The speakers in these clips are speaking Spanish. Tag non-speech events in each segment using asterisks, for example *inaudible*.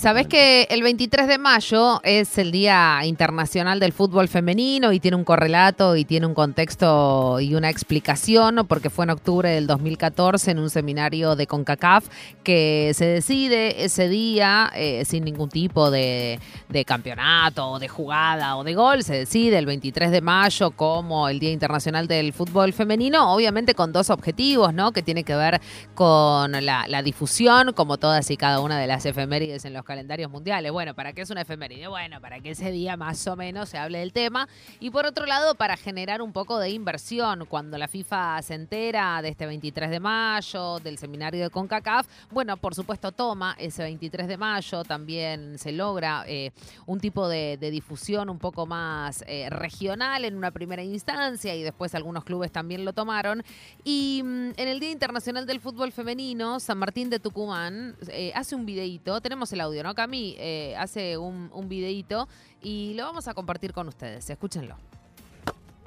Sabés que el 23 de mayo es el Día Internacional del Fútbol Femenino y tiene un correlato y tiene un contexto y una explicación, porque fue en octubre del 2014 en un seminario de CONCACAF que se decide ese día eh, sin ningún tipo de, de campeonato, de jugada o de gol, se decide el 23 de mayo como el Día Internacional del Fútbol Femenino, obviamente con dos objetivos, ¿no? Que tiene que ver con la, la difusión, como todas y cada una de las efemérides en los calendarios mundiales. Bueno, ¿para qué es una efeméride? Bueno, para que ese día más o menos se hable del tema. Y por otro lado, para generar un poco de inversión. Cuando la FIFA se entera de este 23 de mayo, del seminario de CONCACAF, bueno, por supuesto toma ese 23 de mayo, también se logra eh, un tipo de, difusión un poco más eh, regional en una primera instancia y después algunos clubes también lo tomaron. Y mm, en el Día Internacional del Fútbol Femenino, San Martín de Tucumán eh, hace un videíto, tenemos el audio ¿no? Cami eh, hace un, un videíto y lo vamos a compartir con ustedes. Escúchenlo.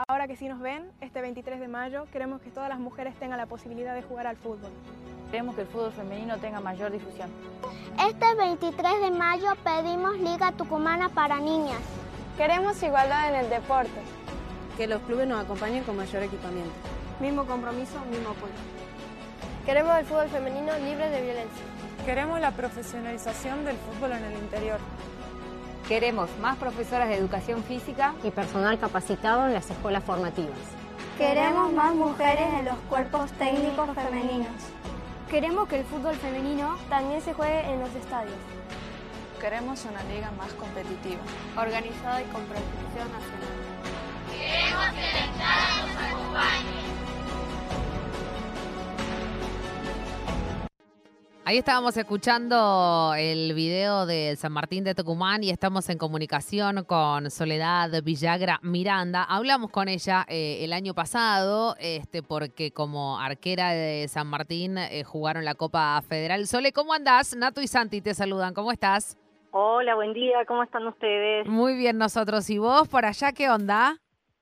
Ahora que sí nos ven, este 23 de mayo, queremos que todas las mujeres tengan la posibilidad de jugar al fútbol. Queremos que el fútbol femenino tenga mayor difusión. Este 23 de mayo pedimos Liga Tucumana para niñas. Queremos igualdad en el deporte. Que los clubes nos acompañen con mayor equipamiento. Mismo compromiso, mismo apoyo. Queremos el fútbol femenino libre de violencia. Queremos la profesionalización del fútbol en el interior. Queremos más profesoras de educación física y personal capacitado en las escuelas formativas. Queremos más mujeres en los cuerpos técnicos femeninos. Queremos que el fútbol femenino también se juegue en los estadios. Queremos una liga más competitiva, organizada y con proyección nacional. Queremos que la nos acompañe. Ahí estábamos escuchando el video de San Martín de Tucumán y estamos en comunicación con Soledad Villagra Miranda. Hablamos con ella eh, el año pasado, este, porque como arquera de San Martín eh, jugaron la Copa Federal. Sole, ¿cómo andás? Nato y Santi te saludan, ¿cómo estás? Hola, buen día, ¿cómo están ustedes? Muy bien nosotros. ¿Y vos por allá qué onda?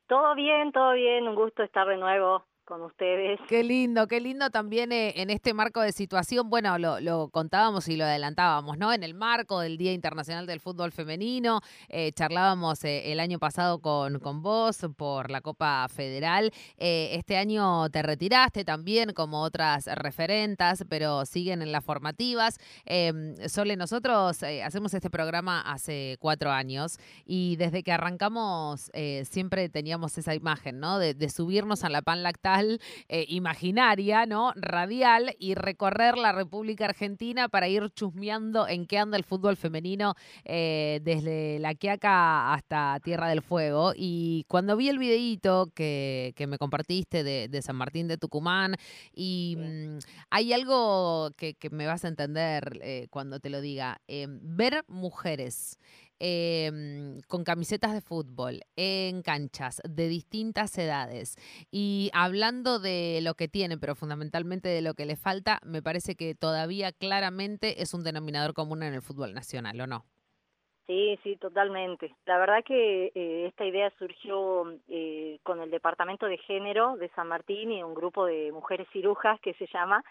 Todo bien, todo bien, un gusto estar de nuevo con ustedes. Qué lindo, qué lindo también eh, en este marco de situación. Bueno, lo, contábamos y lo adelantábamos, ¿no? En el marco del Día Internacional del Fútbol Femenino, eh, charlábamos eh, el año pasado con, con vos por la Copa Federal. Este año te retiraste también como otras referentas, pero siguen en las formativas. Em, Sole, nosotros hacemos este programa hace cuatro años y desde que arrancamos siempre teníamos esa imagen, ¿no? De, de subirnos a la pan lactal eh, imaginaria, ¿no? Radial y recorrer la República Argentina para ir chusmeando en qué anda el fútbol femenino eh, desde La Quiaca hasta Tierra del Fuego. Y cuando vi el videíto que, que me compartiste de, de, San Martín de Tucumán, y mmm, hay algo que, que, me vas a entender eh, cuando te lo diga, ver mujeres eh, con camisetas de fútbol en canchas de distintas edades y hablando de lo que tienen, pero fundamentalmente de lo que le falta, me parece que todavía claramente es un denominador común en el fútbol nacional, ¿o no? Sí, sí, totalmente. La verdad que eh, esta idea surgió eh, con el Departamento de Género de San Martín y un grupo de mujeres cirujas que se llama,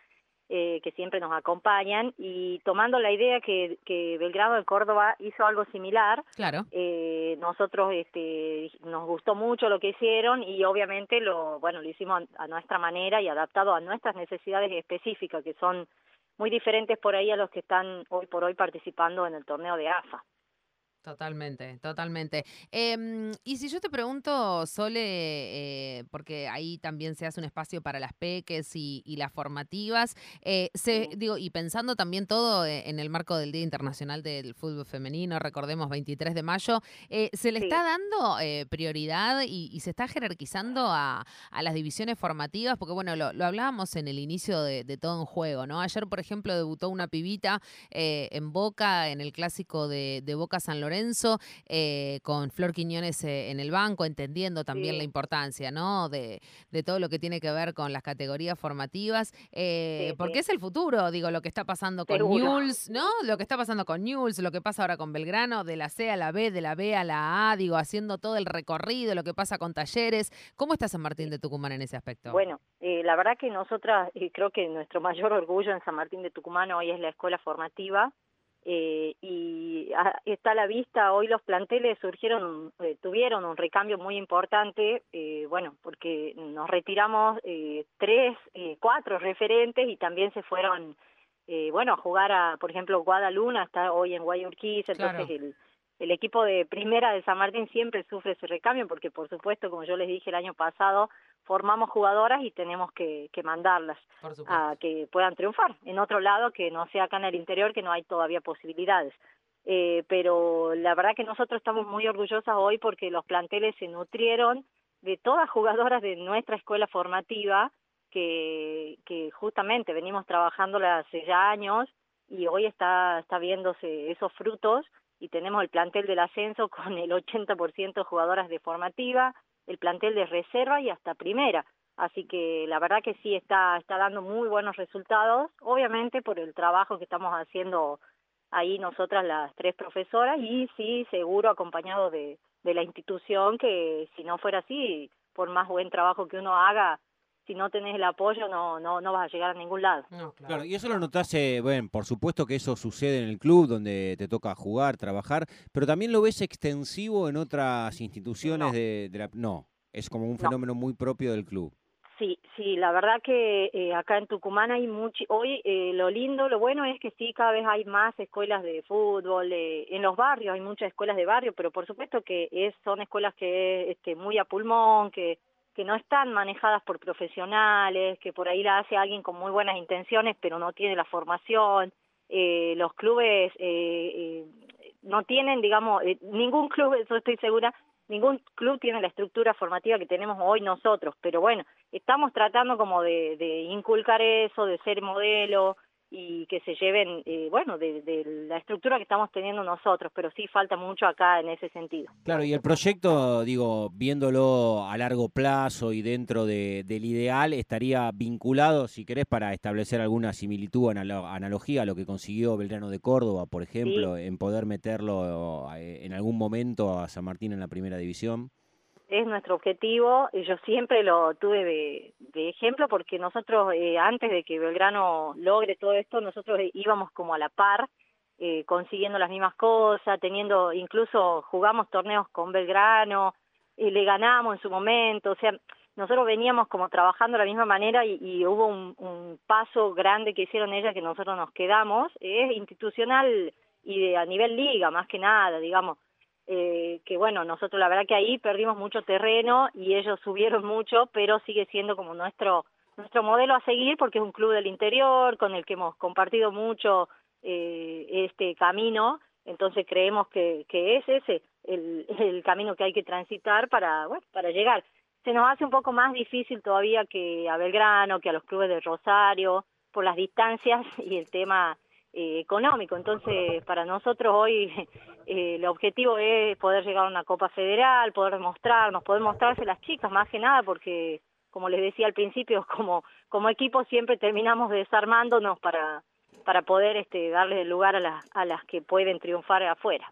eh, que siempre nos acompañan y tomando la idea que, que Belgrado de Córdoba hizo algo similar, claro. eh, nosotros este, nos gustó mucho lo que hicieron y obviamente lo bueno lo hicimos a, a nuestra manera y adaptado a nuestras necesidades específicas que son muy diferentes por ahí a los que están hoy por hoy participando en el torneo de AFA. Totalmente, totalmente. Eh, y si yo te pregunto, Sole, eh, porque ahí también se hace un espacio para las peques y, y las formativas, eh, se, sí. digo, y pensando también todo en el marco del Día Internacional del Fútbol Femenino, recordemos 23 de mayo, eh, ¿se le sí. está dando eh, prioridad y, y, se está jerarquizando a, a, las divisiones formativas? Porque bueno, lo, lo hablábamos en el inicio de, de, todo en juego, ¿no? Ayer, por ejemplo, debutó una pibita en Boca, en el clásico de, de Boca San Lorenzo, Lorenzo, eh, con Flor Quiñones eh, en el banco, entendiendo también sí. la importancia, ¿no? De, de, todo lo que tiene que ver con las categorías formativas, eh, sí, porque sí. es el futuro, digo, lo que está pasando con. Newell's, ¿no? Lo que está pasando con Newell's, lo que pasa ahora con Belgrano, de la C a la B, de la B a la A, digo, haciendo todo el recorrido, lo que pasa con talleres. ¿Cómo está San Martín de Tucumán en ese aspecto? Bueno, eh, la verdad que nosotras, creo que nuestro mayor orgullo en San Martín de Tucumán hoy es la escuela formativa, Eh, y está a la vista, hoy los planteles surgieron, eh, tuvieron un recambio muy importante, eh, bueno, porque nos retiramos eh, tres, eh, cuatro referentes y también se fueron, eh, bueno, a jugar a, por ejemplo, Guadaluna, está hoy en Guayurquiza, entonces el, el equipo de primera de San Martín siempre sufre ese recambio porque, por supuesto, como yo les dije el año pasado, formamos jugadoras y tenemos que, que mandarlas a que puedan triunfar. En otro lado, que no sea acá en el interior, que no hay todavía posibilidades. Eh, pero la verdad que nosotros estamos muy orgullosas hoy porque los planteles se nutrieron de todas jugadoras de nuestra escuela formativa que, que justamente venimos trabajando hace ya años y hoy está, está viéndose esos frutos y tenemos el plantel del ascenso con el 80% jugadoras de formativa, el plantel de reserva y hasta primera. Así que la verdad que sí está, está dando muy buenos resultados, obviamente por el trabajo que estamos haciendo ahí nosotras las tres profesoras y sí, seguro acompañado de, de la institución que si no fuera así, por más buen trabajo que uno haga, si no tenés el apoyo no, no, no vas a llegar a ningún lado. claro. y eso lo notaste, bueno, por supuesto que eso sucede en el club donde te toca jugar, trabajar, pero también lo ves extensivo en otras instituciones no. de, de, la... No, es como un fenómeno no. muy propio del club. Sí, sí, la verdad que eh, acá en Tucumán hay mucho, hoy eh, lo lindo, lo bueno es que sí, cada vez hay más escuelas de fútbol, eh, en los barrios hay muchas escuelas de barrio, pero por supuesto que es, son escuelas que este, muy a pulmón, que que no están manejadas por profesionales, que por ahí la hace alguien con muy buenas intenciones, pero no tiene la formación. Eh, los clubes eh, eh, no tienen, digamos, eh, ningún club, *laughs* eso estoy segura, ningún club tiene la estructura formativa que tenemos hoy nosotros, pero bueno, estamos tratando como de, de inculcar eso, de ser modelo, y que se lleven, eh, bueno, de, de, la estructura que estamos teniendo nosotros, pero sí falta mucho acá en ese sentido. Claro, y el proyecto, digo, viéndolo a largo plazo y dentro de, del ideal, estaría vinculado, si querés, para establecer alguna similitud o analogía a lo que consiguió Belgrano de Córdoba, por ejemplo, sí. en poder meterlo eh, en algún momento a San Martín en la primera división es nuestro objetivo y yo siempre lo tuve de, de ejemplo porque nosotros eh, antes de que Belgrano logre todo esto nosotros íbamos como a la par eh, consiguiendo las mismas cosas teniendo incluso jugamos torneos con Belgrano y le ganamos en su momento o sea nosotros veníamos como trabajando de la misma manera y, y hubo un, un, paso grande que hicieron ellas que nosotros nos quedamos es institucional y de a nivel liga más que nada digamos eh, que bueno, nosotros la verdad que ahí perdimos mucho terreno y ellos subieron mucho, pero sigue siendo como nuestro nuestro modelo a seguir porque es un club del interior con el que hemos compartido mucho eh, este camino, entonces creemos que, que es ese el, el camino que hay que transitar para, bueno, para llegar. Se nos hace un poco más difícil todavía que a Belgrano, que a los clubes de Rosario, por las distancias *laughs* y el tema eh, económico. Entonces, para nosotros hoy *laughs* eh, el objetivo es poder llegar a una Copa Federal, poder mostrarnos, poder mostrarse las chicas más que nada, porque, como les decía al principio, *laughs* como, como equipo siempre terminamos desarmándonos para, para poder este, darle lugar a las, a las que pueden triunfar afuera.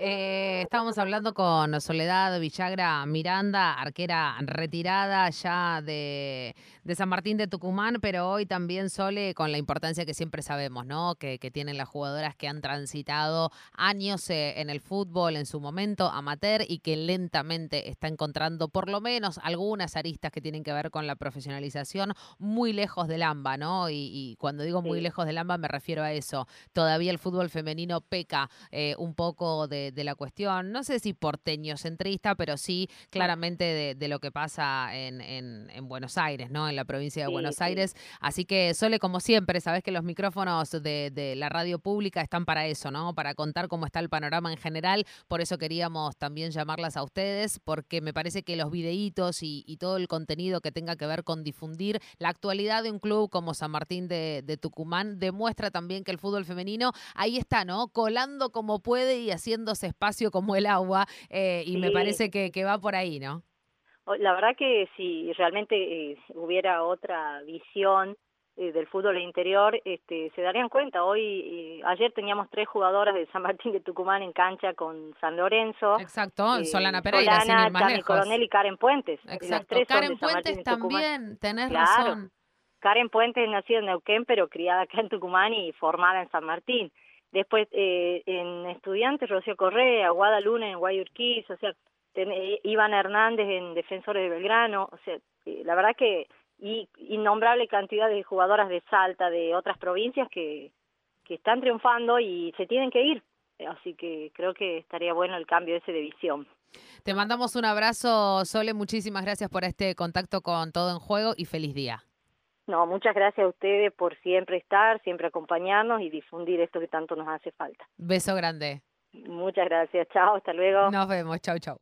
Eh, estábamos hablando con Soledad Villagra Miranda, arquera retirada ya de, de, San Martín de Tucumán, pero hoy también Sole con la importancia que siempre sabemos, ¿no? Que, que tienen las jugadoras que han transitado años eh, en el fútbol en su momento amateur y que lentamente está encontrando por lo menos algunas aristas que tienen que ver con la profesionalización muy lejos del AMBA, ¿no? Y, y cuando digo muy sí. lejos del AMBA me refiero a eso. Todavía el fútbol femenino peca eh, un poco de de, la cuestión, no sé si porteño centrista, pero sí claramente de, de lo que pasa en, en, en, Buenos Aires, ¿no? En la provincia de sí, Buenos sí. Aires. Así que, Sole, como siempre, sabes que los micrófonos de, de, la radio pública están para eso, ¿no? Para contar cómo está el panorama en general. Por eso queríamos también llamarlas a ustedes, porque me parece que los videitos y, y todo el contenido que tenga que ver con difundir la actualidad de un club como San Martín de, de Tucumán demuestra también que el fútbol femenino ahí está, ¿no? Colando como puede y haciendo espacio como el agua eh, y sí. me parece que, que, va por ahí, ¿no? La verdad que si realmente eh, hubiera otra visión eh, del fútbol interior, este, se darían cuenta. Hoy, eh, ayer teníamos tres jugadoras de San Martín de Tucumán en cancha con San Lorenzo. Exacto, Solana Pereira, Solana, sin ir más Tami lejos. Coronel y Karen Puentes. Exacto, Karen Puentes también, tenés claro. razón. Karen Puentes nació en Neuquén, pero criada acá en Tucumán y formada en San Martín Después eh, en estudiantes, Rocío Correa, Guadalupe en Guayurquiz, o sea, Iván Hernández en Defensores de Belgrano, o sea, eh, la verdad que y innombrable cantidad de jugadoras de Salta, de otras provincias que, que están triunfando y se tienen que ir. Así que creo que estaría bueno el cambio ese de visión. Te mandamos un abrazo, Sole. Muchísimas gracias por este contacto con Todo en Juego y feliz día. No, muchas gracias a ustedes por siempre estar, siempre acompañarnos y difundir esto que tanto nos hace falta. Beso grande. Muchas gracias. Chao, hasta luego. Nos vemos. Chao, chao.